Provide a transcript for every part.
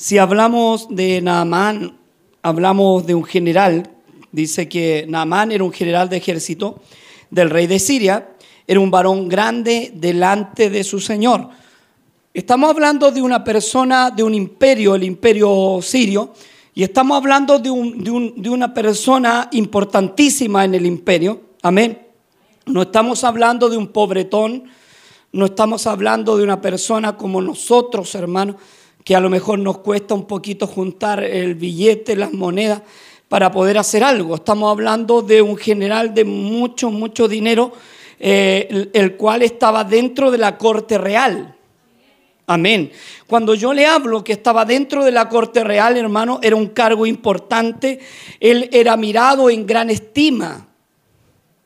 Si hablamos de Naamán, hablamos de un general. Dice que Naamán era un general de ejército del rey de Siria. Era un varón grande delante de su señor. Estamos hablando de una persona, de un imperio, el imperio sirio, y estamos hablando de, de una persona importantísima en el imperio. Amén. No estamos hablando de un pobretón, no estamos hablando de una persona como nosotros, hermanos, que a lo mejor nos cuesta un poquito juntar el billete, las monedas, para poder hacer algo. Estamos hablando de un general de mucho, mucho dinero, eh, el cual estaba dentro de la corte real. Amén. Cuando yo le hablo que estaba dentro de la corte real, hermano, era un cargo importante. Él era mirado en gran estima.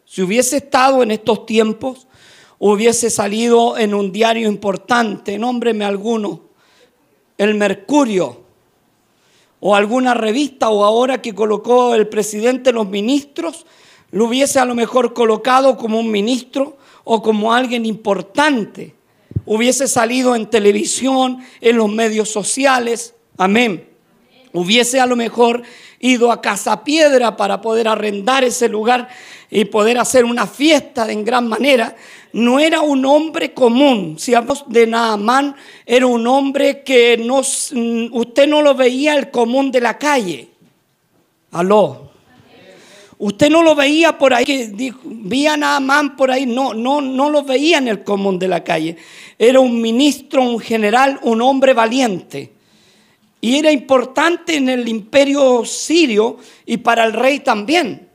Si hubiese estado en estos tiempos, hubiese salido en un diario importante, nómbreme alguno, el Mercurio, o alguna revista, o ahora que colocó el presidente los ministros, lo hubiese a lo mejor colocado como un ministro o como alguien importante. Hubiese salido en televisión, en los medios sociales. Amén. Hubiese a lo mejor ido a Casa Piedra para poder arrendar ese lugar y poder hacer una fiesta en gran manera, no era un hombre común. Si hablamos de Naamán, era un hombre que no, usted no lo veía el común de la calle. Aló. Usted no lo veía por ahí, que Naamán por ahí, no, no, no lo veía en el común de la calle. Era un ministro, un general, un hombre valiente. Y era importante en el imperio sirio y para el rey también.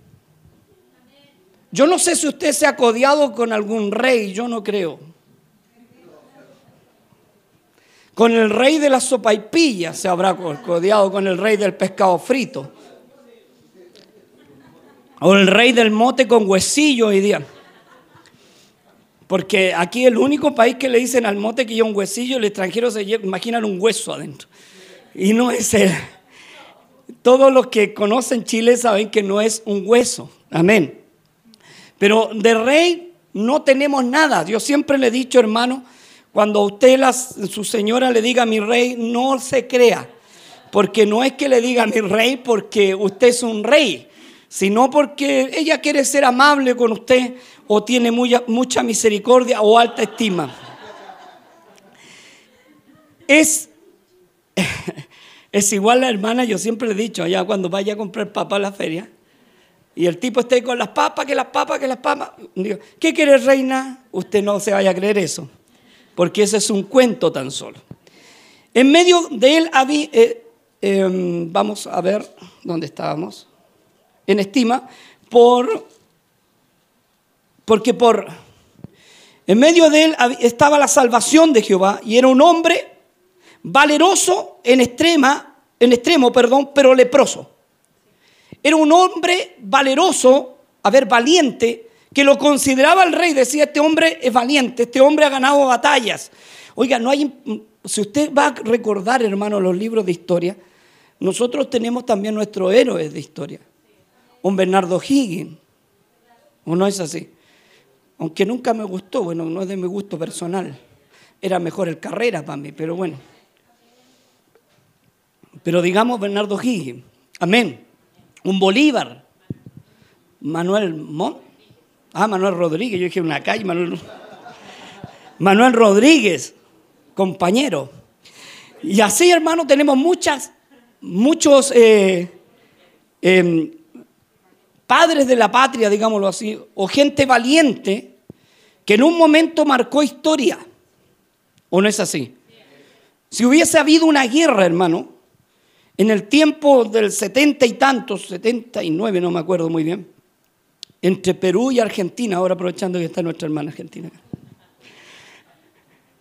Yo no sé si usted se ha codiado con algún rey, yo no creo. Con el rey de la sopa y pilla se habrá codiado con el rey del pescado frito. O el rey del mote con huesillo hoy día. Porque aquí el único país que le dicen al mote que lleva un huesillo, el extranjero se imaginan un hueso adentro. Y no es él. Todos los que conocen Chile saben que no es un hueso. Amén. Pero de rey no tenemos nada. Yo siempre le he dicho, hermano, cuando usted, su señora, le diga mi rey, no se crea. Porque no es que le diga mi rey porque usted es un rey, sino porque ella quiere ser amable con usted o tiene mucha, mucha misericordia o alta estima. Es, es igual la hermana, yo siempre le he dicho, allá cuando vaya a comprar papá a la feria, y el tipo esté con las papas, que las papas, que las papas. Digo, ¿qué quiere reina? Usted no se vaya a creer eso, porque ese es un cuento tan solo. En medio de él había, eh, em, vamos a ver dónde estábamos, en estima, por, porque por, en medio de él estaba la salvación de Jehová y era un hombre valeroso en extrema, en extremo, perdón, pero leproso. Era un hombre valeroso, a ver, valiente, que lo consideraba el rey. Decía, este hombre es valiente, este hombre ha ganado batallas. Oiga, no hay, si usted va a recordar, hermano, los libros de historia, nosotros tenemos también nuestros héroes de historia. Un Bernardo Higgins. ¿O no es así? Aunque nunca me gustó, bueno, no es de mi gusto personal. Era mejor el carrera para mí, pero bueno. Pero digamos Bernardo Higgins. Amén un Bolívar, Manuel Mon, ah, Manuel Rodríguez, yo dije una calle, Manuel, Manuel Rodríguez, compañero. Y así, hermano, tenemos muchas, muchos eh, em, padres de la patria, digámoslo así, o gente valiente que en un momento marcó historia. ¿O no es así? Si hubiese habido una guerra, hermano, en el tiempo del setenta y tantos, setenta y nueve, no me acuerdo muy bien, entre Perú y Argentina, ahora aprovechando que está nuestra hermana argentina.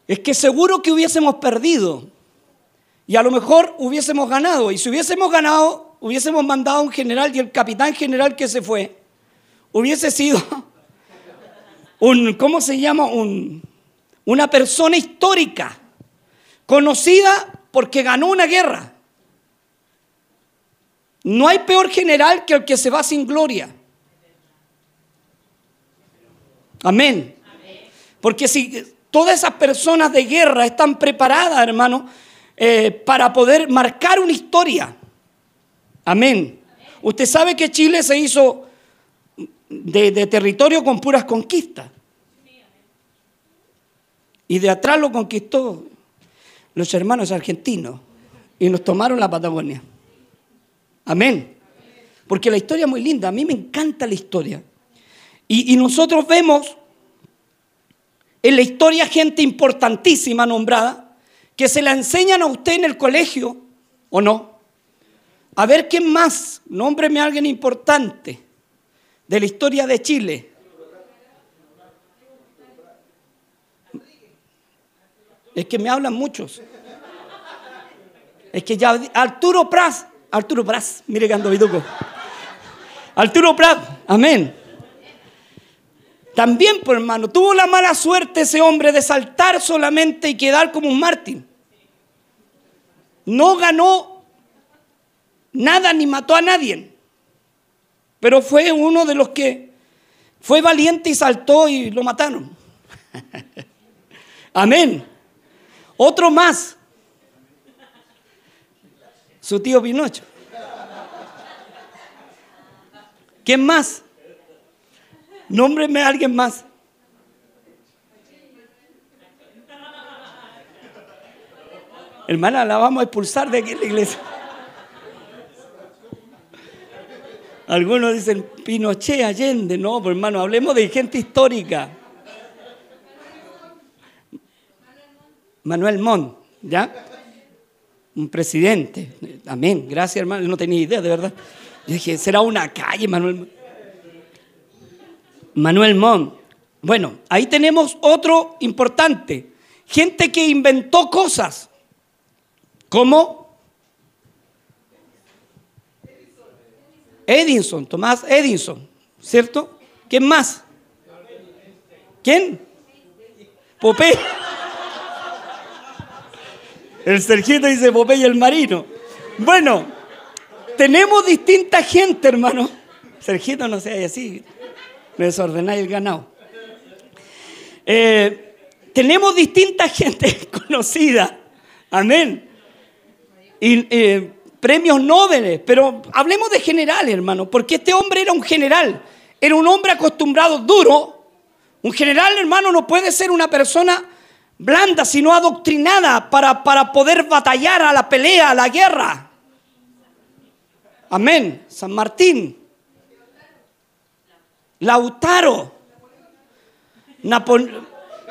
Es que seguro que hubiésemos perdido y a lo mejor hubiésemos ganado. Y si hubiésemos ganado, hubiésemos mandado a un general y el capitán general que se fue hubiese sido un, ¿cómo se llama? Un, una persona histórica, conocida porque ganó una guerra. No hay peor general que el que se va sin gloria. Amén. Porque si todas esas personas de guerra están preparadas, hermano, eh, para poder marcar una historia. Amén. Usted sabe que Chile se hizo de, de territorio con puras conquistas. Y de atrás lo conquistó los hermanos argentinos y nos tomaron la Patagonia. Amén. Porque la historia es muy linda, a mí me encanta la historia. Y, nosotros vemos en la historia gente importantísima nombrada que se la enseñan a usted en el colegio, ¿o no? A ver quién más, nómbreme a alguien importante de la historia de Chile. Es que me hablan muchos. Es que ya Arturo Pras, Arturo Pras, mire que ando vituco. Arturo Pras, amén. También, por hermano, tuvo la mala suerte ese hombre de saltar solamente y quedar como un mártir. No ganó nada ni mató a nadie. Pero fue uno de los que fue valiente y saltó y lo mataron. Amén. Otro más. Su tío Pinocho. ¿Quién más? Nómbreme a alguien más. Hermana, la vamos a expulsar de aquí la iglesia. Algunos dicen Pinochet, Allende. No, pues hermano, hablemos de gente histórica. Manuel Montt, ¿ya? Un presidente. Amén. Gracias, hermano. no tenía idea, de verdad. Yo dije, será una calle, Manuel. Manuel Montt. Bueno, ahí tenemos otro importante. Gente que inventó cosas. ¿Cómo? Edison, Tomás Edison, ¿cierto? ¿Quién más? ¿Quién? Popeye. El Sergito dice Popeye el marino. Bueno, tenemos distinta gente, hermano. Sergito no sea así. Me desordenáis el ganado. Eh, tenemos distinta gente conocida. Amén. Y eh, premios Nobel, pero hablemos de general, hermano, porque este hombre era un general, era un hombre acostumbrado duro. Un general, hermano, no puede ser una persona blanda, sino adoctrinada para, para poder batallar a la pelea, a la guerra. Amén. San Martín. Lautaro.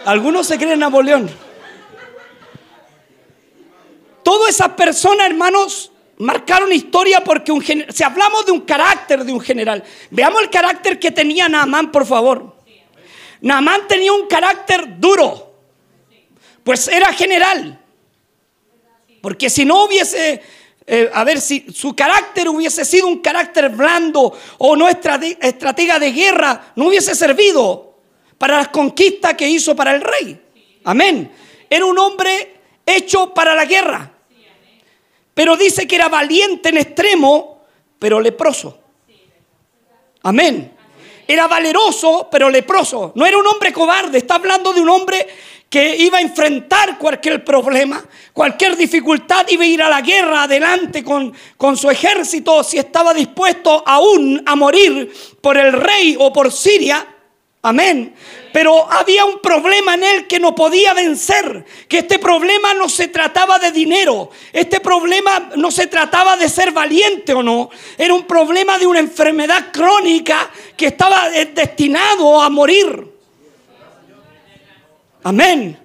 Algunos se creen Napoleón. Todas esas personas, hermanos, marcaron historia porque si hablamos de un carácter de un general, veamos el carácter que tenía Naamán, por favor. Naamán tenía un carácter duro. Pues era general. Porque si no hubiese, eh, a ver, si su carácter hubiese sido un carácter blando o no estratega de guerra, no hubiese servido para las conquistas que hizo para el rey. Amén. Era un hombre hecho para la guerra. Pero dice que era valiente en extremo, pero leproso. Amén. Era valeroso, pero leproso. No era un hombre cobarde. Está hablando de un hombre que iba a enfrentar cualquier problema, cualquier dificultad, iba a ir a la guerra adelante con, con su ejército si estaba dispuesto aún a morir por el rey o por Siria. Amén. Pero había un problema en él que no podía vencer, que este problema no se trataba de dinero, este problema no se trataba de ser valiente o no, era un problema de una enfermedad crónica que estaba destinado a morir. Amén.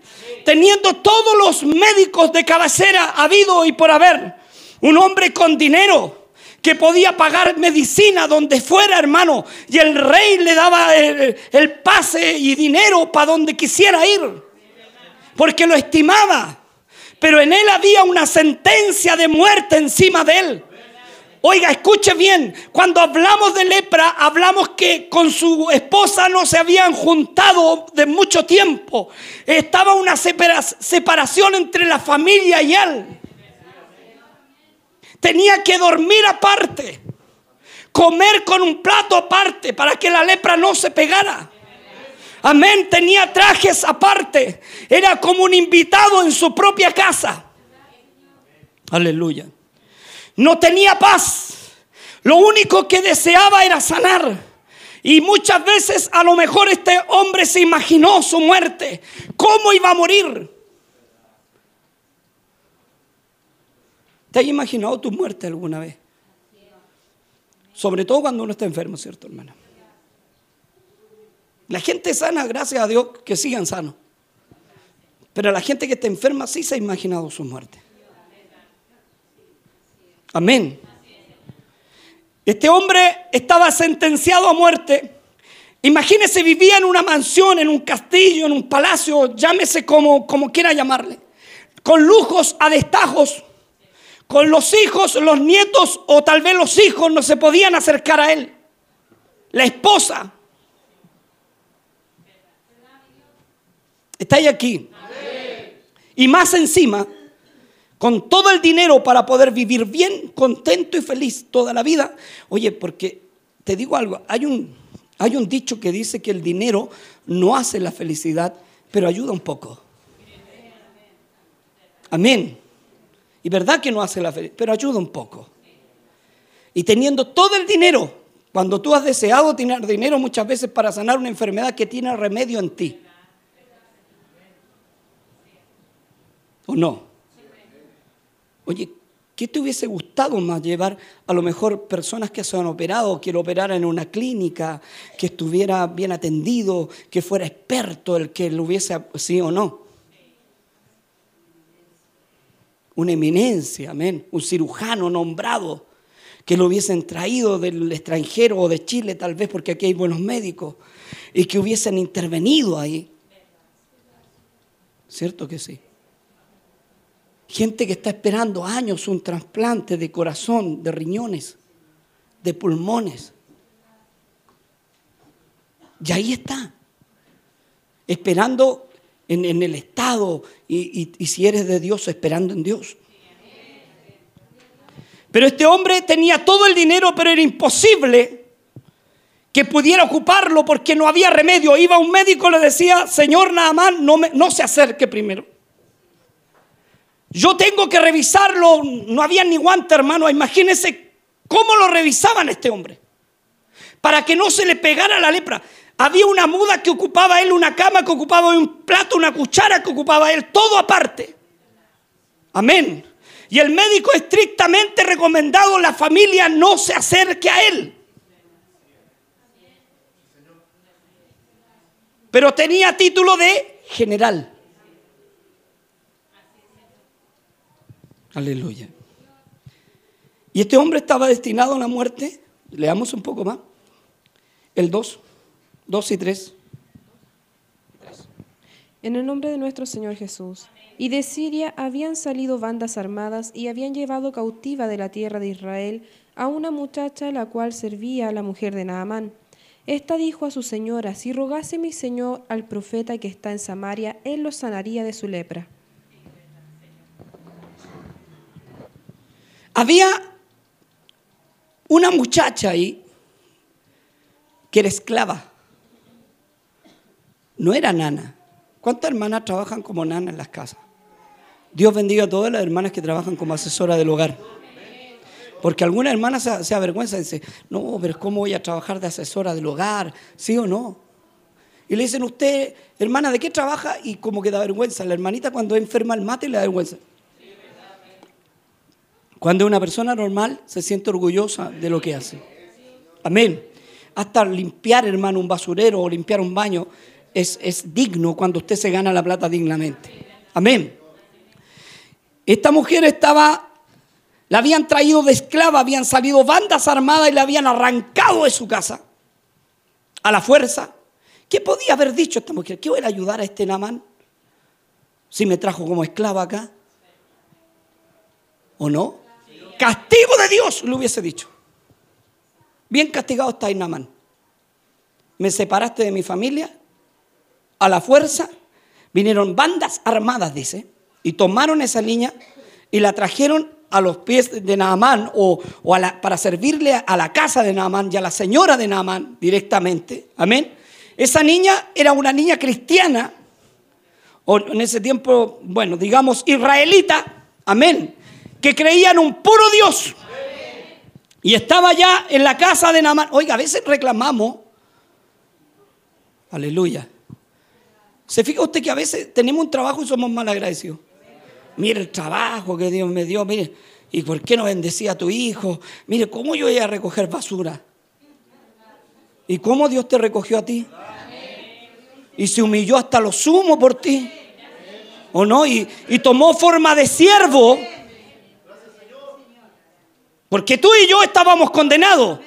Teniendo todos los médicos de cabecera habido y por haber, un hombre con dinero, que podía pagar medicina donde fuera, hermano, y el rey le daba el, pase y dinero para donde quisiera ir, porque lo estimaba. Pero en él había una sentencia de muerte encima de él. Oiga, escuche bien, cuando hablamos de lepra, hablamos que con su esposa no se habían juntado de mucho tiempo. Estaba una separación entre la familia y él. Tenía que dormir aparte, comer con un plato aparte para que la lepra no se pegara. Amén, tenía trajes aparte. Era como un invitado en su propia casa. Aleluya. No tenía paz. Lo único que deseaba era sanar. Y muchas veces a lo mejor este hombre se imaginó su muerte. ¿Cómo iba a morir? ¿Te has imaginado tu muerte alguna vez? Sobre todo cuando uno está enfermo, ¿cierto, hermana? La gente sana, gracias a Dios, que sigan sanos. Pero la gente que está enferma sí se ha imaginado su muerte. Amén. Este hombre estaba sentenciado a muerte. Imagínese, vivía en una mansión, en un castillo, en un palacio, llámese como, como quiera llamarle, con lujos a destajos. Con los hijos, los nietos o tal vez los hijos no se podían acercar a él. La esposa. Está ahí aquí. Y más encima, con todo el dinero para poder vivir bien, contento y feliz toda la vida. Oye, porque te digo algo, hay un, hay un dicho que dice que el dinero no hace la felicidad, pero ayuda un poco. Amén. Y verdad que no hace la felicidad, pero ayuda un poco. Y teniendo todo el dinero, cuando tú has deseado tener dinero muchas veces para sanar una enfermedad que tiene remedio en ti. ¿O no? Oye, ¿qué te hubiese gustado más llevar a lo mejor personas que se han operado, que lo operaran en una clínica, que estuviera bien atendido, que fuera experto el que lo hubiese, sí o no? una eminencia, amén, un cirujano nombrado que lo hubiesen traído del extranjero o de Chile tal vez porque aquí hay buenos médicos y que hubiesen intervenido ahí. ¿Cierto que sí? Gente que está esperando años un trasplante de corazón, de riñones, de pulmones. Y ahí está, esperando en, el Estado y, si eres de Dios, esperando en Dios. Pero este hombre tenía todo el dinero, pero era imposible que pudiera ocuparlo porque no había remedio. Iba un médico y le decía, Señor Naamán, no, no se acerque primero. Yo tengo que revisarlo. No había ni guante, hermano. Imagínense cómo lo revisaban este hombre. Para que no se le pegara la lepra. Había una muda que ocupaba él, una cama que ocupaba un plato, una cuchara que ocupaba él, todo aparte. Amén. Y el médico estrictamente recomendado, la familia no se acerque a él. Pero tenía título de general. Aleluya. Y este hombre estaba destinado a la muerte. Leamos un poco más. El 2. Dos y tres. En el nombre de nuestro Señor Jesús. Y de Siria habían salido bandas armadas y habían llevado cautiva de la tierra de Israel a una muchacha la cual servía a la mujer de Naamán. Esta dijo a su señora, si rogase mi señor al profeta que está en Samaria, él lo sanaría de su lepra. Había una muchacha ahí que era esclava no era nana. ¿Cuántas hermanas trabajan como nana en las casas? Dios bendiga a todas las hermanas que trabajan como asesora del hogar. Porque alguna hermana se, se avergüenza y dice, no, pero ¿cómo voy a trabajar de asesora del hogar? ¿Sí o no? Y le dicen, usted, hermana, ¿de qué trabaja? Y como que da vergüenza. La hermanita cuando enferma el mate le da vergüenza. Cuando una persona normal se siente orgullosa de lo que hace. Amén. Hasta limpiar, hermano, un basurero o limpiar un baño es, digno cuando usted se gana la plata dignamente. Amén. Esta mujer estaba, la habían traído de esclava, habían salido bandas armadas y la habían arrancado de su casa a la fuerza. ¿Qué podía haber dicho esta mujer? ¿Qué voy a ayudar a este Namán? Si me trajo como esclava acá. ¿O no? Castigo de Dios, le hubiese dicho. Bien castigado está Namán. Me separaste de mi familia, a la fuerza, vinieron bandas armadas, dice, y tomaron esa niña y la trajeron a los pies de Naamán o, para servirle a la casa de Naamán y a la señora de Naamán directamente. Amén. Esa niña era una niña cristiana, o en ese tiempo, bueno, digamos israelita. Amén. Que creía en un puro Dios. Y estaba ya en la casa de Naamán. Oiga, a veces reclamamos. Aleluya. ¿Se fija usted que a veces tenemos un trabajo y somos mal agradecidos? Mire el trabajo que Dios me dio, mire, ¿y por qué no bendecía a tu hijo? Mire, ¿cómo yo iba a recoger basura? ¿Y cómo Dios te recogió a ti? Y se humilló hasta lo sumo por ti. ¿O no? Y, y tomó forma de siervo porque tú y yo estábamos condenados.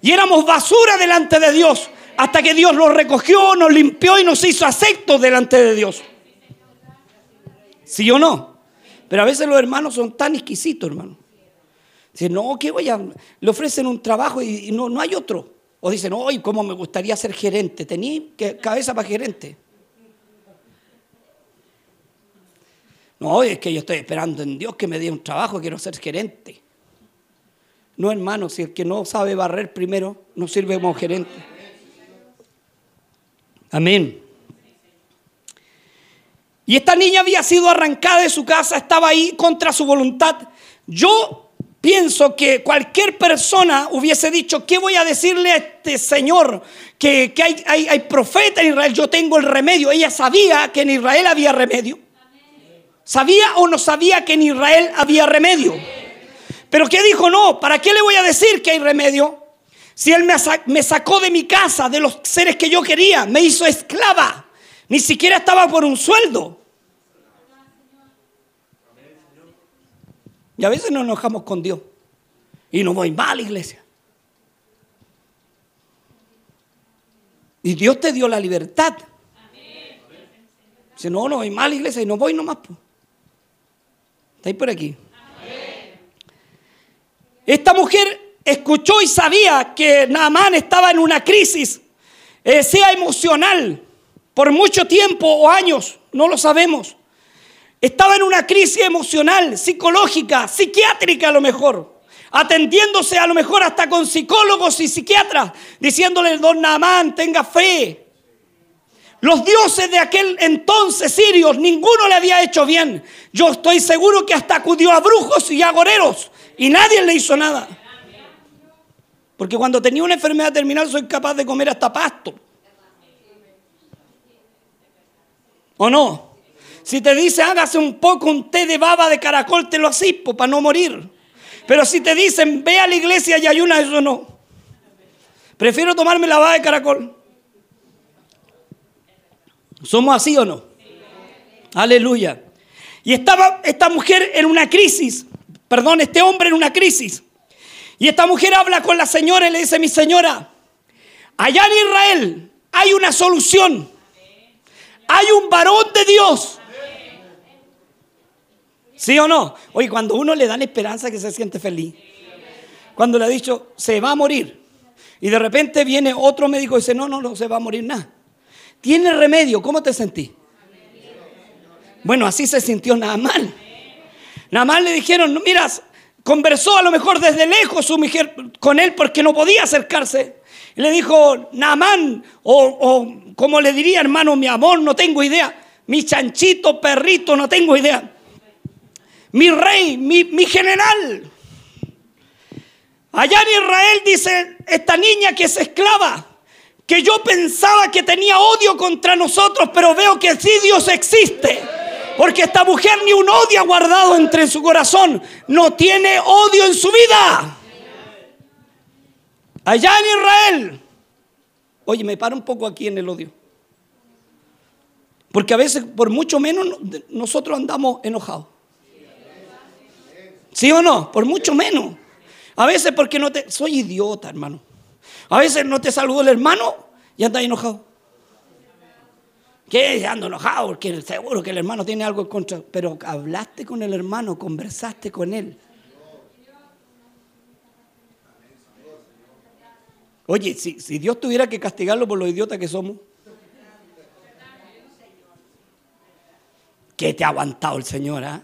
Y éramos basura delante de Dios. Hasta que Dios nos recogió, nos limpió y nos hizo aceptos delante de Dios. ¿Sí o no? Pero a veces los hermanos son tan exquisitos, hermano. Dicen, no, ¿qué voy a...? Le ofrecen un trabajo y no, no hay otro. O dicen, hoy, ¿cómo me gustaría ser gerente? Tenía cabeza para gerente. No, es que yo estoy esperando en Dios que me dé un trabajo, quiero ser gerente. No, hermano, si el que no sabe barrer primero no sirve como gerente. Amén. Y esta niña había sido arrancada de su casa, estaba ahí contra su voluntad. Yo pienso que cualquier persona hubiese dicho, ¿qué voy a decirle a este señor? Que, hay, hay, hay profeta en Israel, yo tengo el remedio. Ella sabía que en Israel había remedio. ¿Sabía o no sabía que en Israel había remedio? Pero ¿qué dijo? No, ¿para qué le voy a decir que hay remedio? Si Él me sacó de mi casa, de los seres que yo quería, me hizo esclava, ni siquiera estaba por un sueldo. Y a veces nos enojamos con Dios y no voy mal, iglesia. Y Dios te dio la libertad. Si no, no voy mal, iglesia, y no voy nomás. ¿Estáis por aquí? Esta mujer escuchó y sabía que Naamán estaba en una crisis, eh, sea emocional, por mucho tiempo o años, no lo sabemos. Estaba en una crisis emocional, psicológica, psiquiátrica a lo mejor, atendiéndose a lo mejor hasta con psicólogos y psiquiatras, diciéndole, don Naamán, tenga fe. Los dioses de aquel entonces sirios, ninguno le había hecho bien. Yo estoy seguro que hasta acudió a brujos y agoreros y nadie le hizo nada. Porque cuando tenía una enfermedad terminal soy capaz de comer hasta pasto. ¿O no? Si te dice hágase un poco un té de baba de caracol, te lo asipo para no morir. Pero si te dicen ve a la iglesia y ayuna, eso no. Prefiero tomarme la baba de caracol. ¿Somos así o no? Aleluya. Y estaba esta mujer en una crisis perdón, este hombre en una crisis. Y esta mujer habla con la señora y le dice, mi señora, allá en Israel hay una solución. Hay un varón de Dios. ¿Sí o no? Oye, cuando uno le dan esperanza que se siente feliz. Cuando le ha dicho, se va a morir. Y de repente viene otro médico y dice, no, no, no se va a morir nada. Tiene remedio. ¿Cómo te sentí? Bueno, así se sintió nada mal. Nada más le dijeron, miras, conversó a lo mejor desde lejos su mujer con él porque no podía acercarse. Y le dijo, Naamán, o, o como le diría hermano, mi amor, no tengo idea. Mi chanchito, perrito, no tengo idea. Mi rey, mi, mi general. Allá en Israel dice esta niña que es esclava, que yo pensaba que tenía odio contra nosotros, pero veo que sí Dios existe. Porque esta mujer ni un odio ha guardado entre su corazón. No tiene odio en su vida. Allá en Israel. Oye, me paro un poco aquí en el odio. Porque a veces, por mucho menos, nosotros andamos enojados. ¿Sí o no? Por mucho menos. A veces porque no te... Soy idiota, hermano. A veces no te saludó el hermano y andas enojado. ¿Qué? Ando enojado porque seguro que el hermano tiene algo en contra. Pero hablaste con el hermano, conversaste con él. Oye, si, si Dios tuviera que castigarlo por los idiotas que somos, ¿qué te ha aguantado el Señor? ah?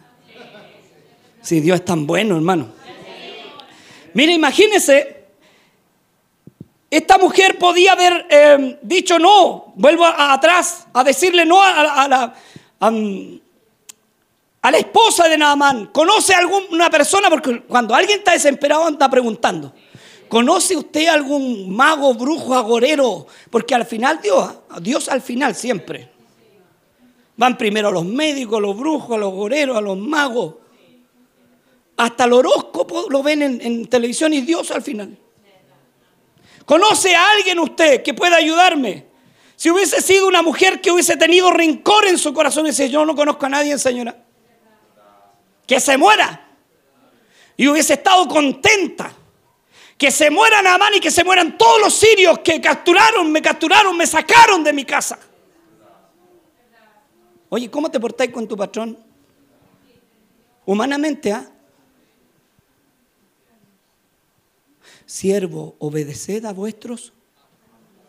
Si Dios es tan bueno, hermano. Mire, imagínese esta mujer podía haber eh, dicho no, vuelvo atrás a decirle no a, la, esposa de Naamán. ¿Conoce a alguna persona? Porque cuando alguien está desesperado anda preguntando. ¿Conoce usted algún mago, brujo, agorero? Porque al final Dios, Dios al final siempre. Van primero a los médicos, a los brujos, a los agoreros, a los magos. Hasta el horóscopo lo ven en, en televisión y Dios al final. ¿Conoce a alguien usted que pueda ayudarme? Si hubiese sido una mujer que hubiese tenido rencor en su corazón y dice, yo no conozco a nadie, señora, que se muera. Y hubiese estado contenta. Que se muera Naamán y que se mueran todos los sirios que capturaron, me capturaron, me sacaron de mi casa. Oye, ¿cómo te portáis con tu patrón? Humanamente, ¿ah? Siervo, obedeced a vuestros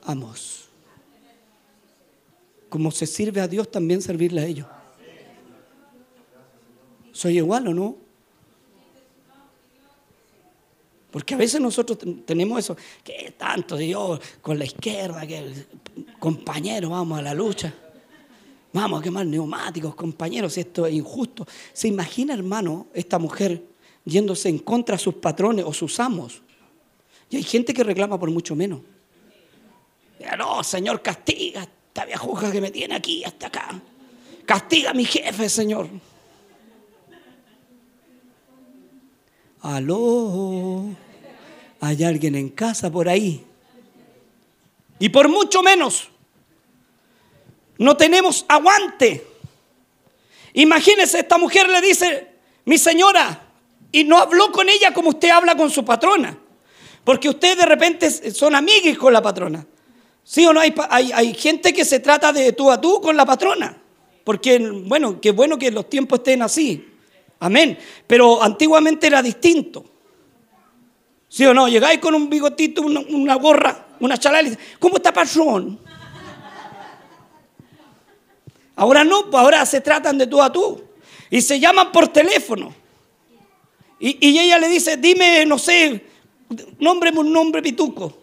amos. Como se sirve a Dios, también servirle a ellos. ¿Soy igual o no? Porque a veces nosotros tenemos eso, que tanto Dios con la izquierda, que compañero, vamos a la lucha. Vamos a quemar neumáticos, compañeros, esto es injusto. ¿Se imagina, hermano, esta mujer yéndose en contra de sus patrones o sus amos? Y hay gente que reclama por mucho menos. No, Señor, castiga esta viejuja que me tiene aquí hasta acá. Castiga a mi jefe, Señor. Aló, hay alguien en casa por ahí. Y por mucho menos, no tenemos aguante. Imagínese, esta mujer le dice, mi señora, y no habló con ella como usted habla con su patrona. Porque usted de repente son amigues con la patrona. ¿Sí o no? Hay, hay, gente que se trata de tú a tú con la patrona. Porque, bueno, qué bueno que los tiempos estén así. Amén. Pero antiguamente era distinto. ¿Sí o no? Llegáis con un bigotito, una, gorra, una chalala y dice, ¿cómo está patrón? Ahora no, pues ahora se tratan de tú a tú. Y se llaman por teléfono. Y, y ella le dice, dime, no sé, Nómbreme un nombre pituco.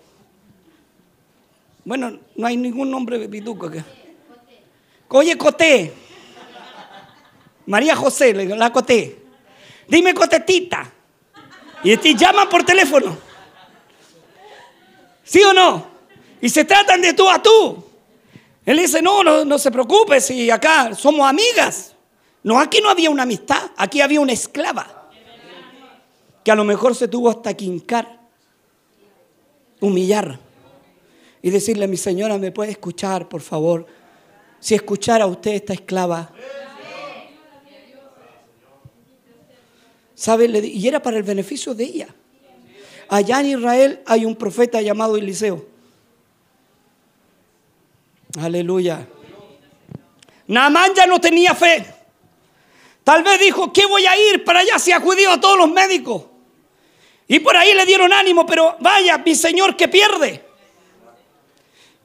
Bueno, no hay ningún nombre pituco acá. Oye, Coté. María José, la Coté. Dime Cotetita. Y te llaman por teléfono. ¿Sí o no? Y se tratan de tú a tú. Él dice, no, no, no se preocupe si acá somos amigas. No, aquí no había una amistad, aquí había una esclava. Que a lo mejor se tuvo hasta quincar humillar y decirle, mi señora, ¿me puede escuchar, por favor? Si escuchara usted esta esclava. ¿Sabe? Y era para el beneficio de ella. Allá en Israel hay un profeta llamado Eliseo. Aleluya. Naamán ya no tenía fe. Tal vez dijo, ¿qué voy a ir para allá si acudió a todos los médicos? Y por ahí le dieron ánimo, pero vaya, mi señor que pierde.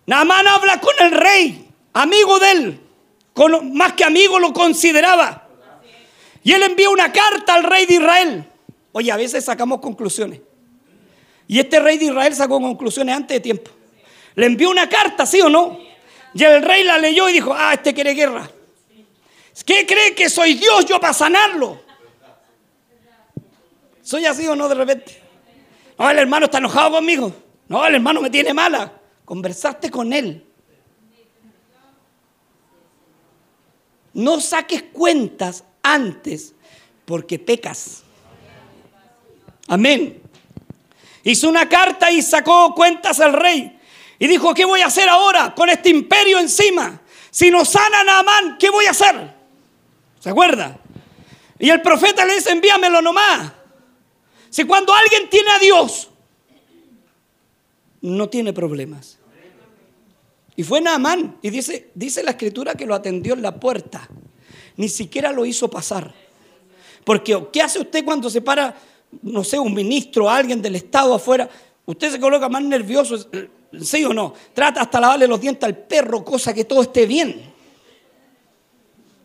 Naamán habla con el rey, amigo de él, con, más que amigo lo consideraba. Y él envía una carta al rey de Israel. Oye, a veces sacamos conclusiones. Y este rey de Israel sacó conclusiones antes de tiempo. Le envió una carta, ¿sí o no? Y el rey la leyó y dijo, ah, este quiere guerra. ¿Qué cree que soy Dios yo para sanarlo? ¿Soy así o no de repente? No, el hermano está enojado conmigo. No, el hermano me tiene mala. Conversaste con él. No saques cuentas antes porque pecas. Amén. Hizo una carta y sacó cuentas al rey. Y dijo, ¿qué voy a hacer ahora con este imperio encima? Si no sana Naamán, ¿qué voy a hacer? ¿Se acuerda? Y el profeta le dice, envíamelo nomás. Si cuando alguien tiene a Dios, no tiene problemas. Y fue Naamán. Y dice, dice la escritura que lo atendió en la puerta. Ni siquiera lo hizo pasar. Porque, ¿qué hace usted cuando se para, no sé, un ministro, alguien del Estado afuera? Usted se coloca más nervioso, ¿sí o no? Trata hasta lavarle los dientes al perro, cosa que todo esté bien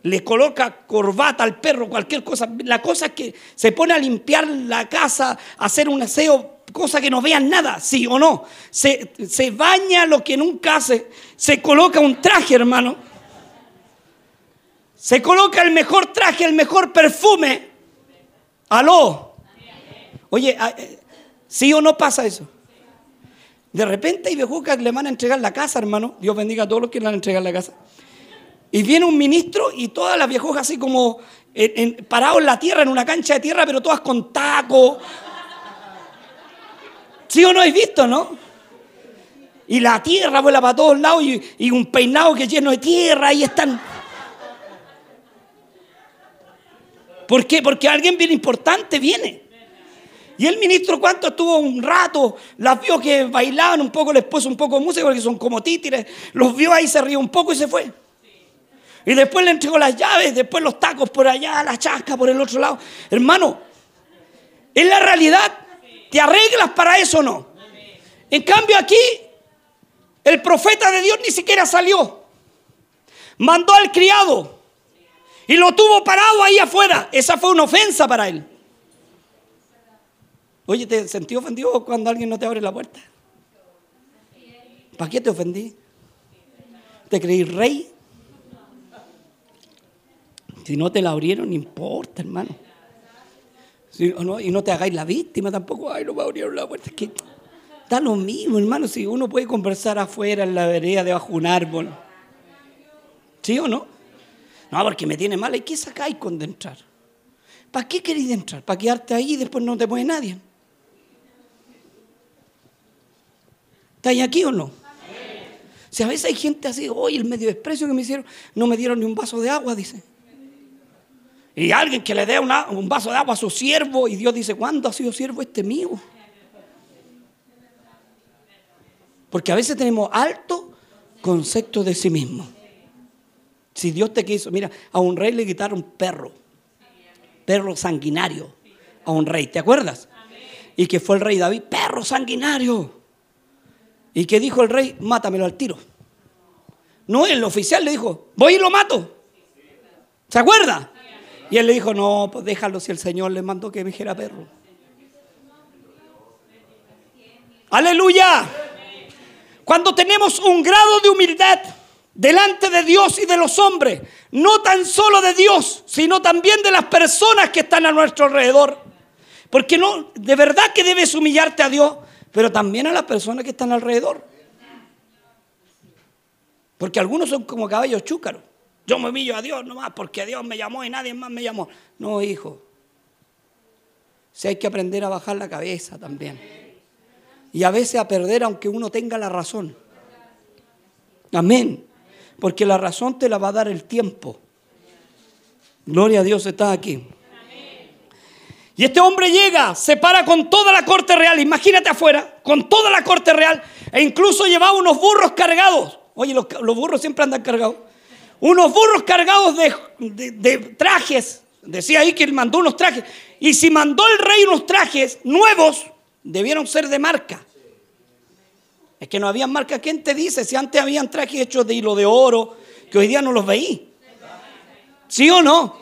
le coloca corbata al perro, cualquier cosa. La cosa es que se pone a limpiar la casa, hacer un aseo, cosa que no vean nada, sí o no. Se, se baña lo que nunca hace, se coloca un traje, hermano. se coloca el mejor traje, el mejor perfume. Aló. Oye, ah, eh, ¿sí o no pasa eso? De repente que le van a entregar la casa, hermano. Dios bendiga a todos los que le van a entregar la casa. Y viene un ministro y todas las viejujas así como parados en la tierra, en una cancha de tierra, pero todas con taco. ¿Sí o no habéis visto, no? Y la tierra vuela para todos lados y, y un peinado que es lleno de tierra, ahí están. ¿Por qué? Porque alguien bien importante viene. Y el ministro, ¿cuánto estuvo un rato? Las vio que bailaban un poco, les puso un poco de música porque son como títeres. Los vio ahí, se rió un poco y se fue. Y después le entregó las llaves, después los tacos por allá, la chasca por el otro lado. Hermano, en la realidad, ¿te arreglas para eso o no? En cambio aquí, el profeta de Dios ni siquiera salió. Mandó al criado y lo tuvo parado ahí afuera. Esa fue una ofensa para él. Oye, ¿te sentí ofendido cuando alguien no te abre la puerta? ¿Para qué te ofendí? ¿Te creí rey? Si no te la abrieron, no importa, hermano. y no te hagáis la víctima tampoco. Ay, no me abrieron la puerta. Es da lo mismo, hermano. Si uno puede conversar afuera, en la vereda, debajo de un árbol. ¿Sí o no? No, porque me tiene mal. ¿Y qué sacáis con entrar? ¿Para qué queréis entrar? ¿Para quedarte ahí y después no te mueve nadie? ¿Estáis aquí o no? Si a veces hay gente así, hoy el medio desprecio que me hicieron, no me dieron ni un vaso de agua, dice. Y alguien que le dé un vaso de agua a su siervo y Dios dice, ¿cuándo ha sido siervo este mío? Porque a veces tenemos alto concepto de sí mismo. Si Dios te quiso, mira, a un rey le quitaron perro, perro sanguinario, a un rey, ¿te acuerdas? Y que fue el rey David, perro sanguinario. Y que dijo el rey, mátamelo al tiro. No, el oficial le dijo, voy y lo mato. ¿Se acuerda? Y él le dijo, no, pues déjalo si el Señor le mandó que dijera perro. Aleluya. Cuando tenemos un grado de humildad delante de Dios y de los hombres, no tan solo de Dios, sino también de las personas que están a nuestro alrededor. Porque no, de verdad que debes humillarte a Dios, pero también a las personas que están alrededor. Porque algunos son como caballos chúcaros. Yo me humillo a Dios nomás porque Dios me llamó y nadie más me llamó. No, hijo. Si hay que aprender a bajar la cabeza también. Y a veces a perder aunque uno tenga la razón. Amén. Porque la razón te la va a dar el tiempo. Gloria a Dios está aquí. Y este hombre llega, se para con toda la corte real, imagínate afuera, con toda la corte real, e incluso llevaba unos burros cargados. Oye, los, burros siempre andan cargados. Unos burros cargados de, trajes. Decía ahí que él mandó unos trajes. Y si mandó el rey unos trajes nuevos, debieron ser de marca. Es que no había marca. ¿Quién te dice? Si antes habían trajes hechos de hilo de oro, que hoy día no los veí. ¿Sí o no?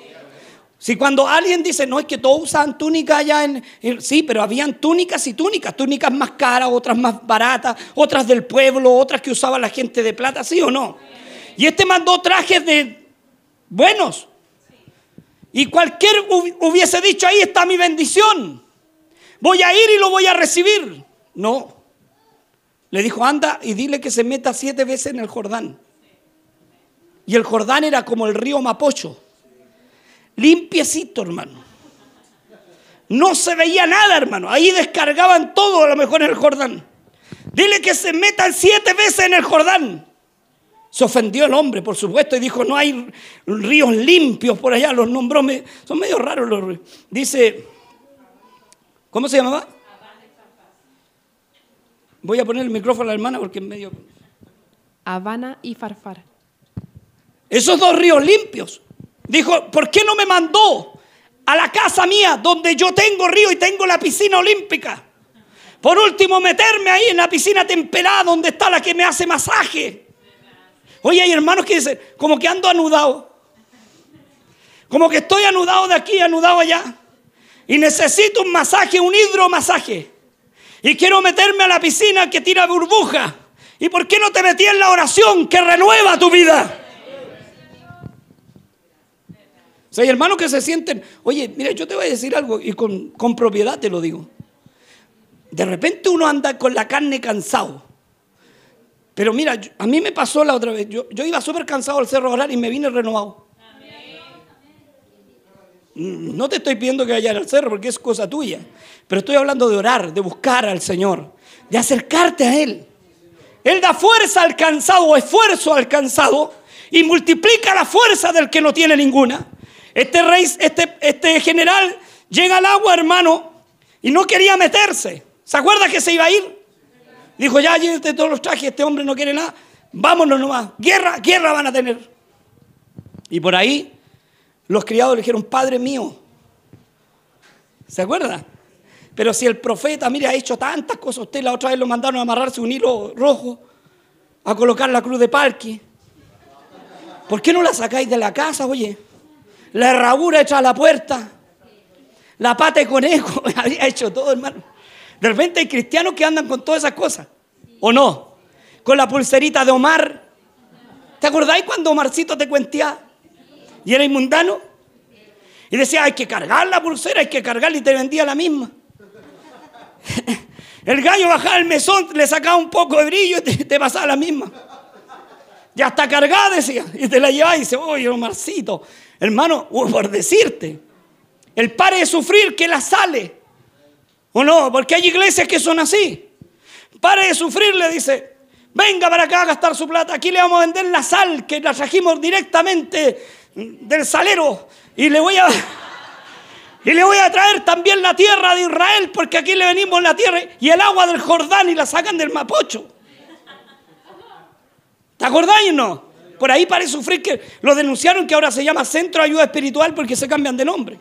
Si cuando alguien dice, no, es que todos usaban túnicas allá en, Sí, pero habían túnicas y túnicas. Túnicas más caras, otras más baratas, otras del pueblo, otras que usaba la gente de plata, ¿sí o no? Y este mandó trajes de buenos. Y cualquier hubiese dicho, ahí está mi bendición. Voy a ir y lo voy a recibir. No. Le dijo, anda y dile que se meta siete veces en el Jordán. Y el Jordán era como el río Mapocho limpiecito, hermano. No se veía nada, hermano. Ahí descargaban todo, a lo mejor en el Jordán. Dile que se metan siete veces en el Jordán. Se ofendió el hombre, por supuesto, y dijo, no hay ríos limpios por allá. Los nombró, son medio raros los ríos. Dice, ¿cómo se llamaba? Voy a poner el micrófono a la hermana porque es medio... Habana y Farfar. Esos dos ríos limpios Dijo, ¿por qué no me mandó a la casa mía donde yo tengo río y tengo la piscina olímpica? Por último, meterme ahí en la piscina temperada donde está la que me hace masaje. Oye, hay hermanos que dicen, como que ando anudado. Como que estoy anudado de aquí, anudado allá. Y necesito un masaje, un hidromasaje. Y quiero meterme a la piscina que tira burbuja. ¿Y por qué no te metí en la oración que renueva tu vida? O sea, hay hermanos que se sienten, oye, mira, yo te voy a decir algo y con, con propiedad te lo digo. De repente uno anda con la carne cansado. Pero mira, a mí me pasó la otra vez. Yo, yo iba súper cansado al cerro orar y me vine renovado. Mm, no te estoy pidiendo que vayas al cerro porque es cosa tuya. Pero estoy hablando de orar, de buscar al Señor, de acercarte a Él. Él da fuerza al cansado esfuerzo al cansado y multiplica la fuerza del que no tiene ninguna. Este rey, este, este general llega al agua, hermano, y no quería meterse. ¿Se acuerda que se iba a ir? Dijo, ya llévate todos los trajes, este hombre no quiere nada. Vámonos nomás. Guerra, guerra van a tener. Y por ahí los criados le dijeron, Padre mío. ¿Se acuerda? Pero si el profeta, mire, ha hecho tantas cosas, usted la otra vez lo mandaron a amarrarse un hilo rojo, a colocar la cruz de parque. ¿Por qué no la sacáis de la casa, oye? La herradura hecha a la puerta, la pata de conejo, había hecho todo, hermano. De repente hay cristianos que andan con todas esas cosas, ¿o no? Con la pulserita de Omar. ¿Te acordáis cuando Omarcito te cuentía y era inmundano? Y decía, hay que cargar la pulsera, hay que cargarla y te vendía la misma. El gallo bajaba el mesón, le sacaba un poco de brillo y te, pasaba la misma. Ya está cargada, decía. Y te la llevaba y dice, oye, Omarcito, hermano, por decirte, el pare de sufrir que la sale. ¿O no? Porque hay iglesias que son así. Pare de sufrir, le dice, venga para acá a gastar su plata. Aquí le vamos a vender la sal que la trajimos directamente del salero. Y le voy a... Y le voy a traer también la tierra de Israel, porque aquí le venimos la tierra y el agua del Jordán y la sacan del Mapocho. ¿Te acordáis o no? Por ahí parece sufrir que lo denunciaron que ahora se llama Centro de Ayuda Espiritual porque se cambian de nombre.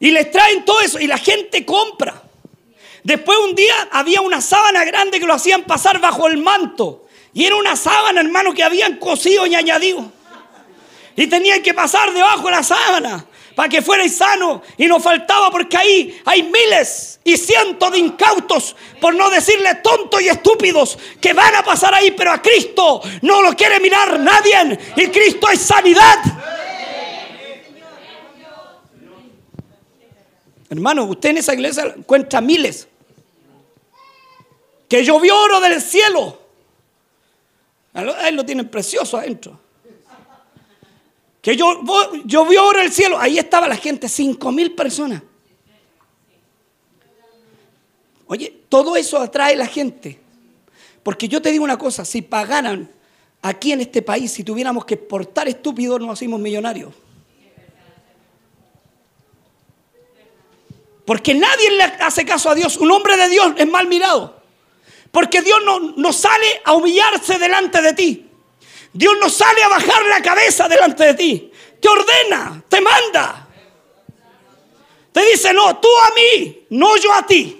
Y les traen todo eso y la gente compra. Después un día había una sábana grande que lo hacían pasar bajo el manto. Y era una sábana, hermano, que habían cosido y añadido. Y tenían que pasar debajo de la sábana para que fuerais sano y no faltaba porque ahí hay miles y cientos de incautos, por no decirle tontos y estúpidos, que van a pasar ahí, pero a Cristo no lo quiere mirar nadie y Cristo es sanidad. Hermano, usted en esa iglesia encuentra miles. Que llovió oro del cielo. Ahí lo tienen precioso adentro. Que yo, yo vi ahora el cielo, ahí estaba la gente, cinco mil personas. Oye, todo eso atrae a la gente. Porque yo te digo una cosa, si pagaran aquí en este país, si tuviéramos que exportar estúpidos, nos hacemos millonarios. Porque nadie le hace caso a Dios. Un hombre de Dios es mal mirado. Porque Dios no, no sale a humillarse delante de ti. Dios no sale a bajar la cabeza delante de ti. Te ordena, te manda. Te dice, no, tú a mí, no yo a ti.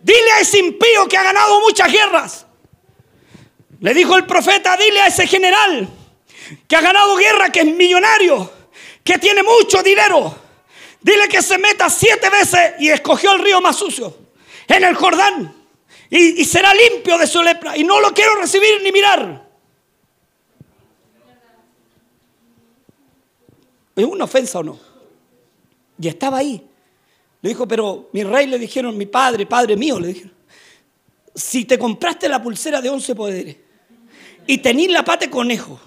Dile a ese impío que ha ganado muchas guerras. Le dijo el profeta, dile a ese general que ha ganado guerra, que es millonario, que tiene mucho dinero. Dile que se meta siete veces y escogió el río más sucio, en el Jordán, y, será limpio de su lepra. Y no lo quiero recibir ni mirar. ¿Es una ofensa o no? Y estaba ahí. Le dijo, pero mi rey le dijeron, mi padre, padre mío, le dijeron, si te compraste la pulsera de once poderes y tenís la pata de conejo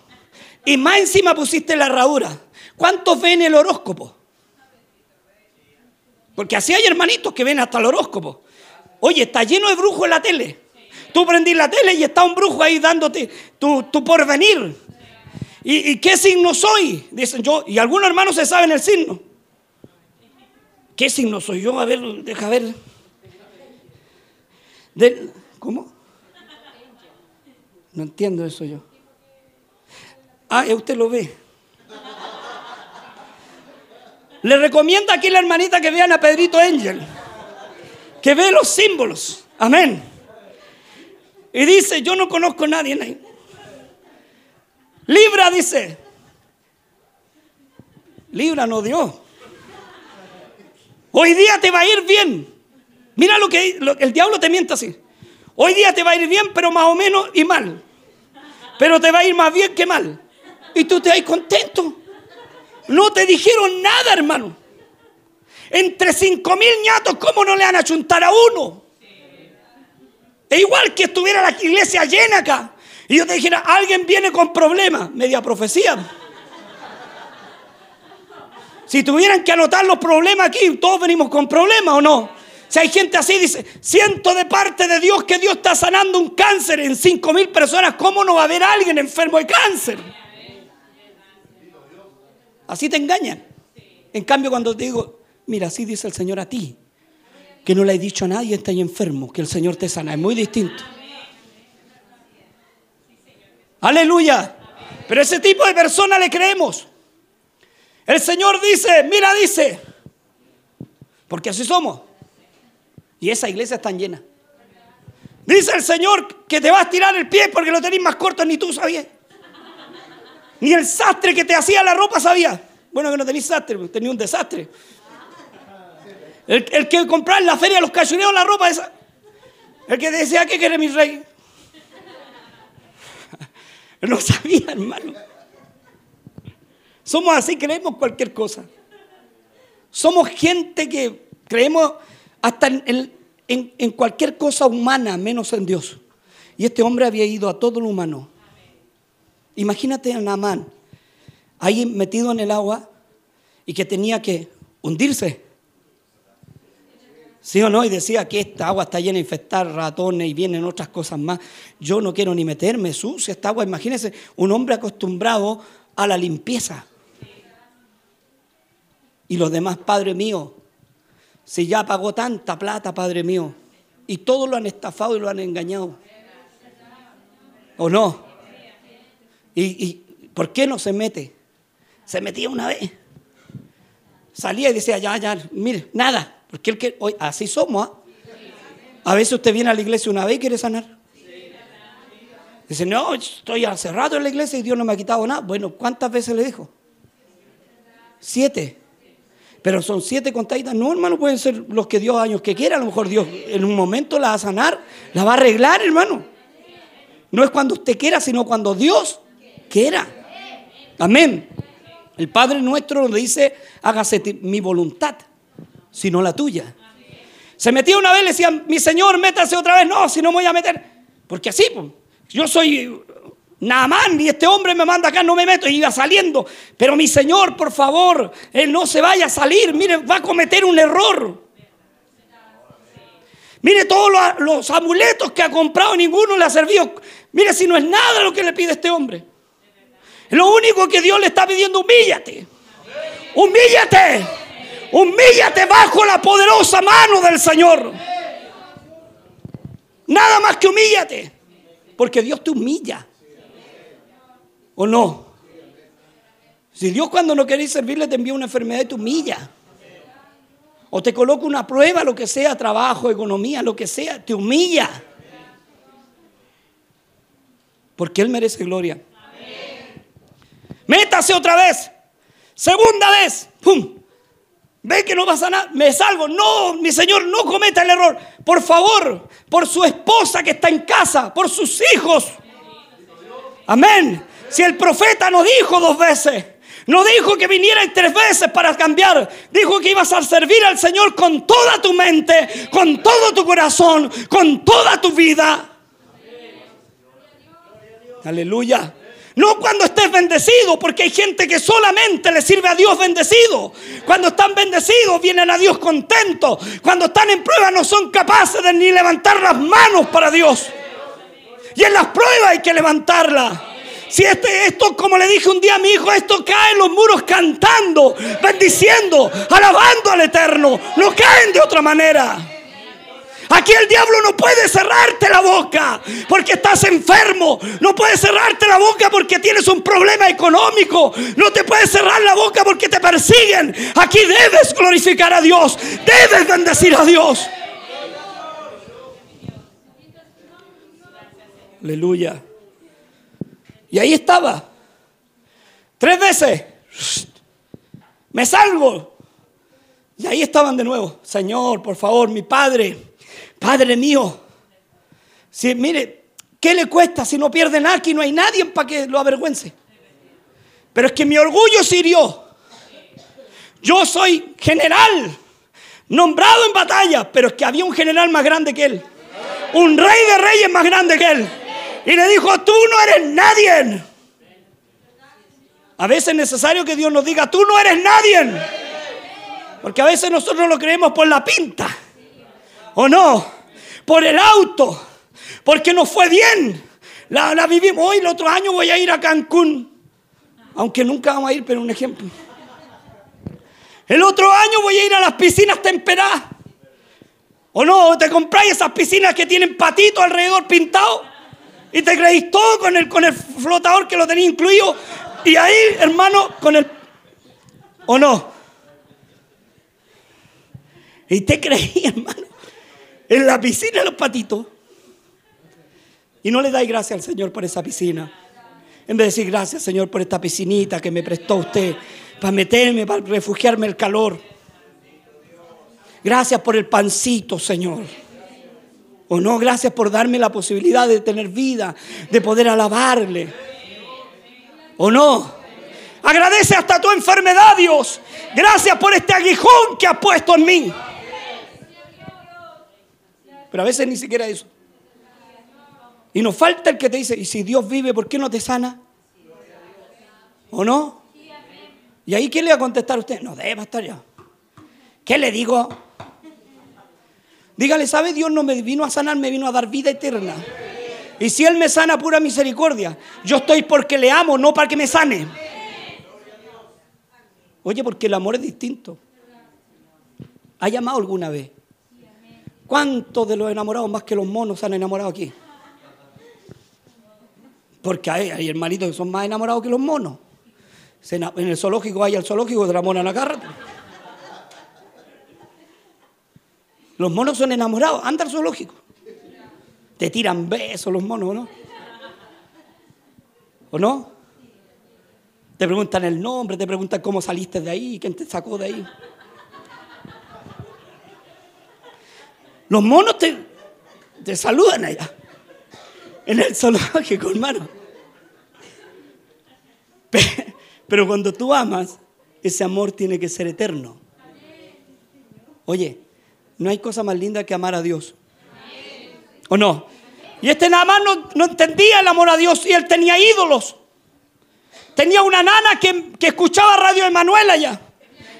y más encima pusiste la herradura, ¿cuántos ven el horóscopo? Porque así hay hermanitos que ven hasta el horóscopo. Oye, está lleno de brujos en la tele. Tú prendís la tele y está un brujo ahí dándote tu, tu porvenir. ¿Y, qué signo soy? Dicen yo, y algunos hermanos se saben el signo. ¿Qué signo soy yo? A ver, deja ver. ¿Cómo? No entiendo eso yo. Ah, usted lo ve. Le recomienda aquí la hermanita que vean a Pedrito Angel, que ve los símbolos. Amén. Y dice, yo no conozco a nadie ahí. Libra, dice. Libra no dio. Hoy día te va a ir bien. Mira lo que, el diablo te miente así. Hoy día te va a ir bien, pero más o menos y mal. Pero te va a ir más bien que mal. Y tú te hay contento. No te dijeron nada, hermano. Entre cinco mil ñatos, ¿cómo no le van a chuntar a uno? Es igual que estuviera la iglesia llena acá. Y yo te dijera, alguien viene con problemas. Media profecía. Si tuvieran que anotar los problemas aquí, todos venimos con problemas o no. Si hay gente así, dice, siento de parte de Dios que Dios está sanando un cáncer en cinco mil personas, ¿cómo no va a haber alguien enfermo de cáncer? Así te engañan. En cambio, cuando te digo, mira, así dice el Señor a ti, que no le he dicho a nadie está enfermo, que el Señor te sana, es muy distinto. Aleluya. Pero ese tipo de persona le creemos. El Señor dice, mira, dice, porque así somos. Y esa iglesia está llena. Dice el Señor que te va a tirar el pie porque lo tenés más corto, ni tú sabías. Ni el sastre que te hacía la ropa sabía. Bueno, que no tenéis sastre, tenía un desastre. El, que compraba en la feria los cachureos la ropa esa. El que decía, ¿qué quiere mi rey? No sabía, hermano. Somos así, creemos cualquier cosa. Somos gente que creemos hasta en, cualquier cosa humana, menos en Dios. Y este hombre había ido a todo lo humano. Imagínate a Naamán ahí metido en el agua y que tenía que hundirse. ¿Sí o no? Y decía que esta agua está llena de infectar ratones y vienen otras cosas más. Yo no quiero ni meterme sucia esta agua. Imagínense un hombre acostumbrado a la limpieza. Y los demás, Padre mío, si ya pagó tanta plata, Padre mío, y todos lo han estafado y lo han engañado. ¿O no? ¿Y, por qué no se mete? Se metía una vez. Salía y decía, ya, ya, mire, nada. Porque el que, así somos. ¿ah? A veces usted viene a la iglesia una vez y quiere sanar. Dice, no, estoy cerrado en la iglesia y Dios no me ha quitado nada. Bueno, ¿cuántas veces le dijo? Siete. Pero son siete contaditas. No, hermano, pueden ser los que Dios años que quiera. A lo mejor Dios en un momento la va a sanar, la va a arreglar, hermano. No es cuando usted quiera, sino cuando Dios quiera. Amén. El Padre nuestro nos dice, hágase mi voluntad, sino la tuya. Se metía una vez, le decía, mi Señor, métase otra vez. No, si no me voy a meter. Porque así, pues, yo soy Nada más, y este hombre me manda acá, no me meto, y iba saliendo. Pero mi Señor, por favor, Él no se vaya a salir, mire, va a cometer un error. Mire todos los, amuletos que ha comprado, ninguno le ha servido. Mire si no es nada lo que le pide este hombre. Lo único que Dios le está pidiendo, humíllate. Humíllate. Humíllate bajo la poderosa mano del Señor. Nada más que humíllate. Porque Dios te humilla. ¿O no? Si Dios cuando no queréis servirle te envía una enfermedad y te humilla. O te coloca una prueba, lo que sea, trabajo, economía, lo que sea, te humilla. Porque Él merece gloria. Métase otra vez. Segunda vez. ¡Pum! Ve que no pasa nada. Me salgo. No, mi Señor, no cometa el error. Por favor, por su esposa que está en casa, por sus hijos. Amén. Si el profeta no dijo dos veces, no dijo que vinieran tres veces para cambiar. Dijo que ibas a servir al Señor con toda tu mente, con todo tu corazón, con toda tu vida. Aleluya. No cuando estés bendecido, porque hay gente que solamente le sirve a Dios bendecido. Cuando están bendecidos vienen a Dios contentos. Cuando están en prueba no son capaces de ni levantar las manos para Dios. Y en las pruebas hay que levantarlas. Si este, esto, como le dije un día a mi hijo, esto cae en los muros cantando, bendiciendo, alabando al Eterno. No caen de otra manera. Aquí el diablo no puede cerrarte la boca porque estás enfermo. No puede cerrarte la boca porque tienes un problema económico. No te puede cerrar la boca porque te persiguen. Aquí debes glorificar a Dios. Debes bendecir a Dios. Aleluya. Y ahí estaba. Tres veces. Me salgo. Y ahí estaban de nuevo. Señor, por favor, mi Padre, Padre mío. Si, mire, ¿qué le cuesta si no pierde nada? Aquí no hay nadie para que lo avergüence. Pero es que mi orgullo se hirió. Yo soy general, nombrado en batalla, pero es que había un general más grande que él. Un rey de reyes más grande que él. Y le dijo, tú no eres nadie. A veces es necesario que Dios nos diga, tú no eres nadie. Porque a veces nosotros lo creemos por la pinta. ¿O no? Por el auto. Porque nos fue bien. La, la vivimos. Hoy, el otro año voy a ir a Cancún. Aunque nunca vamos a ir, pero un ejemplo. El otro año voy a ir a las piscinas temperadas. ¿O no? Te compráis esas piscinas que tienen patitos alrededor pintados. Y te creéis todo con el, con el flotador que lo tenía incluido. Y ahí, hermano, con el... ¿O no? Y te creí, hermano, en la piscina los patitos. Y no le dais gracias al Señor por esa piscina. En vez de decir gracias, Señor, por esta piscinita que me prestó usted para meterme, para refugiarme el calor. Gracias por el pancito, Señor. O no, gracias por darme la posibilidad de tener vida, de poder alabarle. ¿O no? Agradece hasta tu enfermedad, Dios. Gracias por este aguijón que has puesto en mí. Pero a veces ni siquiera eso. Y nos falta el que te dice, y si Dios vive, ¿por qué no te sana? ¿O no? Y ahí, ¿quién le va a contestar a usted? No debe estar ya. ¿Qué le digo? Dígale, ¿sabe? Dios no me vino a sanar, me vino a dar vida eterna. Y si Él me sana, pura misericordia. Yo estoy porque le amo, no para que me sane. Oye, porque el amor es distinto. ¿Ha llamado alguna vez? ¿Cuántos de los enamorados más que los monos se han enamorado aquí? Porque hay, hay hermanitos que son más enamorados que los monos. En el zoológico hay el zoológico de la mona carreta. Los monos son enamorados, anda al zoológico. Te tiran besos los monos, ¿no? ¿O no? Te preguntan el nombre, te preguntan cómo saliste de ahí, quién te sacó de ahí. Los monos te, te saludan allá. En el zoológico, hermano. Pero cuando tú amas, ese amor tiene que ser eterno. Oye, no hay cosa más linda que amar a Dios. ¿O no? Y este nada más no, entendía el amor a Dios y él tenía ídolos. Tenía una nana que, escuchaba Radio Emanuel allá.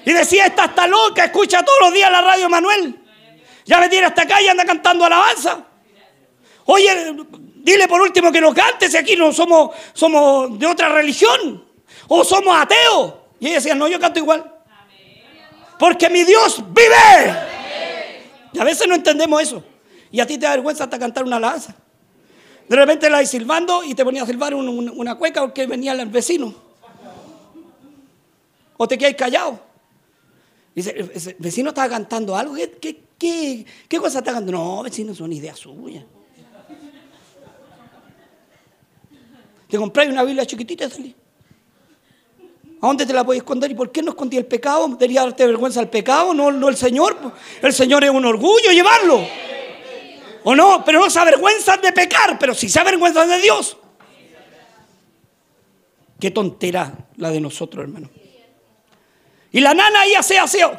Y decía, esta está loca, escucha todos los días la Radio Emanuel. Ya me tiene hasta acá y anda cantando alabanza. Oye, dile por último que no cante si aquí no somos, somos de otra religión. O somos ateos. Y ella decía, no, yo canto igual. Porque mi Dios vive. Y a veces no entendemos eso. Y a ti te da vergüenza hasta cantar una alabanza. De repente la hay silbando y te ponía a silbar una cueca porque venía el vecino. O te quedas callado. Dice, el vecino estaba cantando algo. ¿Qué, qué, qué, cosa está cantando? No, vecino, son ideas suyas. Te compré una Biblia chiquitita y. ¿A dónde te la puedes esconder? ¿Y por qué no escondí el pecado? ¿Debería darte vergüenza el pecado? No, no el Señor. El Señor es un orgullo llevarlo. ¿O no? Pero no se avergüenzan de pecar, pero sí se avergüenzan de Dios. Qué tontera la de nosotros, hermano. Y la nana ahí hace aseo.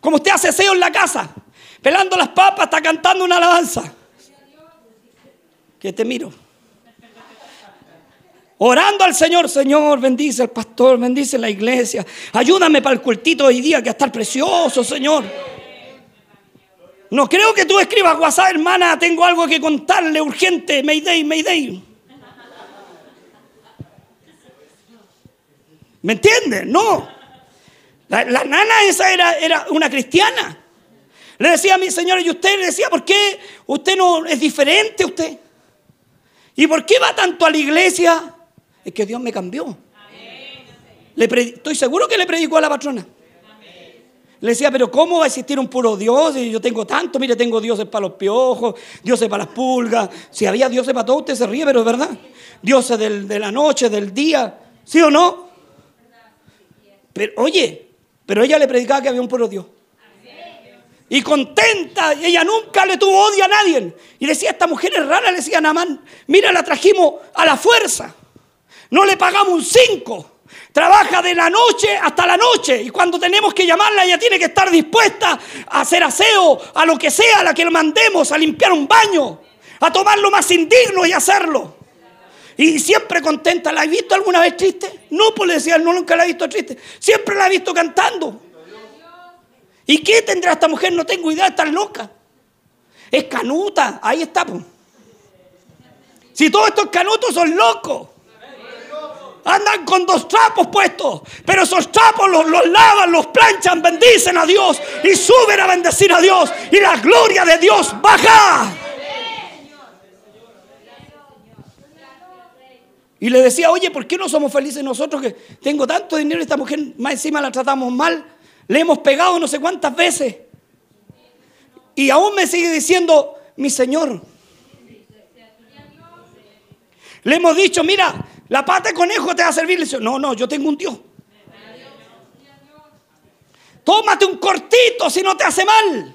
Como usted hace aseo en la casa. Pelando las papas, está cantando una alabanza. Que te miro. Orando al Señor, Señor, bendice al pastor, bendice la iglesia. Ayúdame para el cultito hoy día que va a estar precioso, Señor. No creo que tú escribas WhatsApp, hermana, tengo algo que contarle urgente, Mayday, Mayday. ¿Me entiendes? No. La, nana esa era, era una cristiana. Le decía a mi señor, y usted le decía, ¿por qué usted no es diferente usted? ¿Y por qué va tanto a la iglesia? es que Dios me cambió. Le estoy seguro que le predicó a la patrona. Le decía, pero ¿cómo va a existir un puro Dios? Y yo tengo tanto, mire, tengo dioses para los piojos, dioses para las pulgas. Si había dioses para todo, usted se ríe, pero es verdad. Dioses de la noche, del día, ¿sí o no? Pero, oye, pero ella le predicaba que había un puro Dios. Y contenta, y ella nunca le tuvo odio a nadie. Y decía, esta mujer es rara, le decía Namán, mira, la trajimos a la fuerza. No le pagamos un 5. Trabaja de la noche hasta la noche. Y cuando tenemos que llamarla, ella tiene que estar dispuesta a hacer aseo, a lo que sea, a la que lo mandemos, a limpiar un baño, a tomar lo más indigno y hacerlo. Y siempre contenta. ¿La he visto alguna vez triste? No, pues le decía, no, nunca la he visto triste. Siempre la he visto cantando. ¿Y qué tendrá esta mujer? No tengo idea, está loca. Es canuta, ahí está. Si todos estos canutos son locos. Andan con dos trapos puestos, pero esos trapos los, los, lavan, los planchan, bendicen a Dios y suben a bendecir a Dios y la gloria de Dios baja. Y le decía, oye, ¿por qué no somos felices nosotros que tengo tanto dinero y esta mujer más encima la tratamos mal? Le hemos pegado no sé cuántas veces. Y aún me sigue diciendo, mi Señor. Le hemos dicho, mira, la pata de conejo te va a servir. Le dice, no, no, yo tengo un Dios. Tómate un cortito si no te hace mal.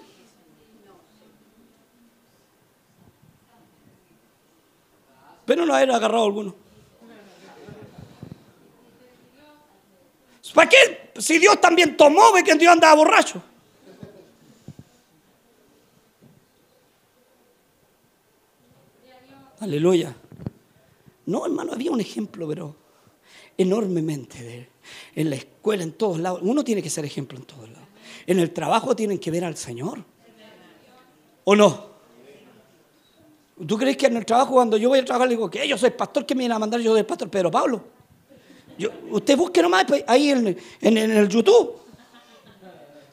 Pero no haber agarrado alguno. ¿Para qué? Si Dios también tomó, ve que Dios andaba borracho. Aleluya. No, hermano, había un ejemplo, pero enormemente. en la escuela, en todos lados. Uno tiene que ser ejemplo en todos lados. En el trabajo tienen que ver al Señor. ¿O no? ¿Tú crees que en el trabajo, cuando yo voy a trabajar, le digo que yo soy pastor, que me viene a mandar yo del pastor Pedro Pablo? Usted busque nomás pues, ahí en, el YouTube.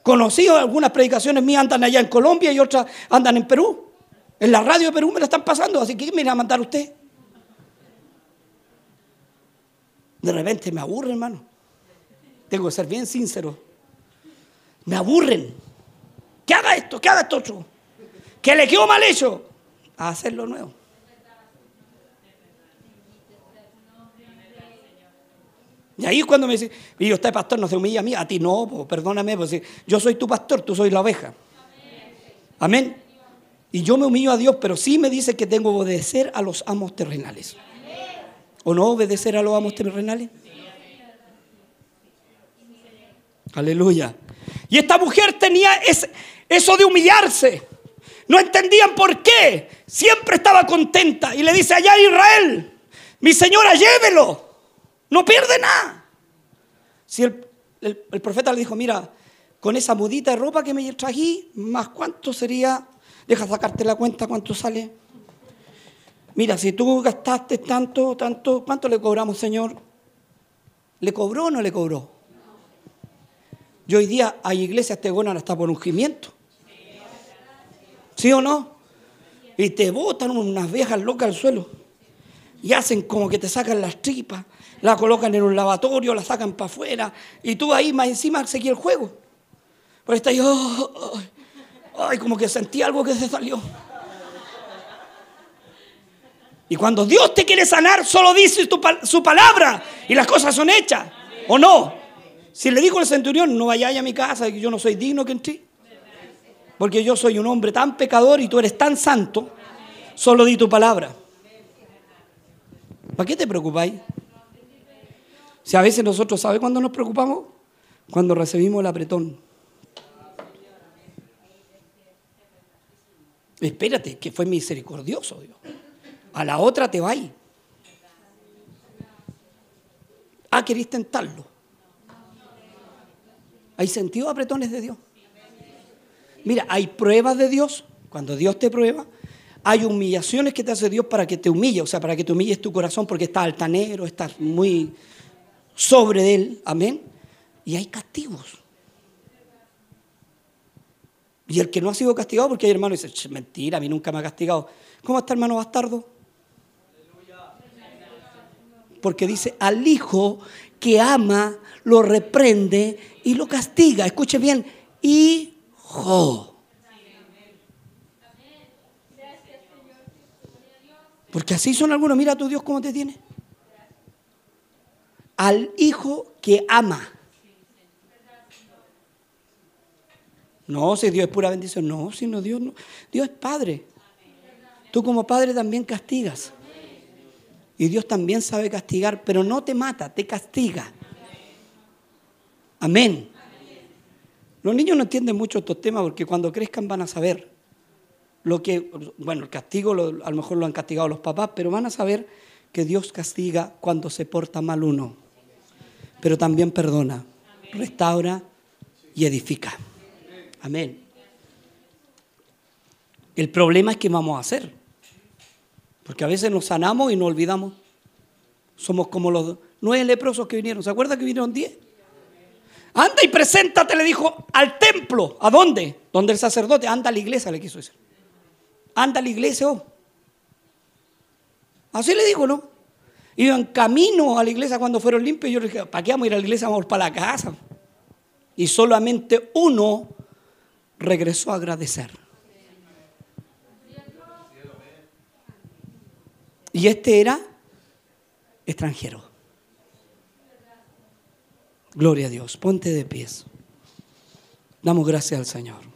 Conocido, algunas predicaciones mías andan allá en Colombia y otras andan en Perú. En la radio de Perú me la están pasando, así que me va a mandar usted. De repente me aburre, hermano. Tengo que ser bien sincero. Me aburren. Que haga esto, que haga esto otro. Que le quedó mal hecho. A hacerlo nuevo. Y ahí es cuando me dice, y usted pastor no se humilla a mí, a ti no, perdóname, pues, yo soy tu pastor, tú soy la oveja. Amén. Y yo me humillo a Dios, pero sí me dice que tengo que obedecer a los amos terrenales. ¿O no obedecer a los amos terrenales? Aleluya. Y esta mujer tenía eso de humillarse. No entendían por qué. Siempre estaba contenta. Y le dice allá Israel, mi señora, llévelo. No pierde nada. Si el, profeta le dijo, mira, con esa mudita de ropa que me trají, más cuánto sería, deja sacarte la cuenta cuánto sale. Mira, si tú gastaste tanto, tanto, ¿cuánto le cobramos, Señor? ¿Le cobró o no le cobró? Yo hoy día hay iglesias te gonan hasta por ungimiento. ¿Sí o no? Y te botan unas viejas locas al suelo. Y hacen como que te sacan las tripas la colocan en un lavatorio, la sacan para afuera y tú ahí más encima seguí el juego. Pero está ahí, oh, ay, como que sentí algo que se salió. Y cuando Dios te quiere sanar, solo dice su palabra y las cosas son hechas. ¿O no? Si le dijo al centurión, no vayáis a mi casa, que yo no soy digno que entré. Porque yo soy un hombre tan pecador y tú eres tan santo, solo di tu palabra. ¿Para qué te preocupáis? Si a veces nosotros, ¿sabe cuándo nos preocupamos? Cuando recibimos el apretón. Espérate, que fue misericordioso Dios. A la otra te va Ah, querés tentarlo. ¿Hay sentido apretones de Dios? Mira, hay pruebas de Dios. Cuando Dios te prueba, hay humillaciones que te hace Dios para que te humille, o sea, para que te humilles tu corazón porque estás altanero, estás muy sobre él, amén. Y hay castigos. Y el que no ha sido castigado, porque hay hermanos que dicen, mentira, a mí nunca me ha castigado. ¿Cómo está hermano bastardo? Porque dice, al hijo que ama, lo reprende y lo castiga. Escuche bien, hijo. Porque así son algunos, mira a tu Dios cómo te tiene al hijo que ama. No, si Dios es pura bendición, no, sino Dios no. Dios es padre. Tú como padre también castigas. Y Dios también sabe castigar, pero no te mata, te castiga. Amén. Los niños no entienden mucho estos temas porque cuando crezcan van a saber lo que, bueno, el castigo lo- a lo mejor lo han castigado los papás, pero van a saber que Dios castiga cuando se porta mal uno, pero también perdona, restaura y edifica. Amén. El problema es qué vamos a hacer, porque a veces nos sanamos y nos olvidamos. Somos como los nueve leprosos que vinieron. ¿Se acuerda que vinieron diez? Anda y preséntate, le dijo, al templo. ¿A dónde? Donde el sacerdote. Anda a la iglesia, le quiso decir. Anda a la iglesia, oh. Así le dijo, ¿no? Iban camino a la iglesia cuando fueron limpios. Yo le dije, ¿para qué vamos a ir a la iglesia? Vamos para la casa. Y solamente uno regresó a agradecer. Y este era extranjero. Gloria a Dios. Ponte de pies. Damos gracias al Señor.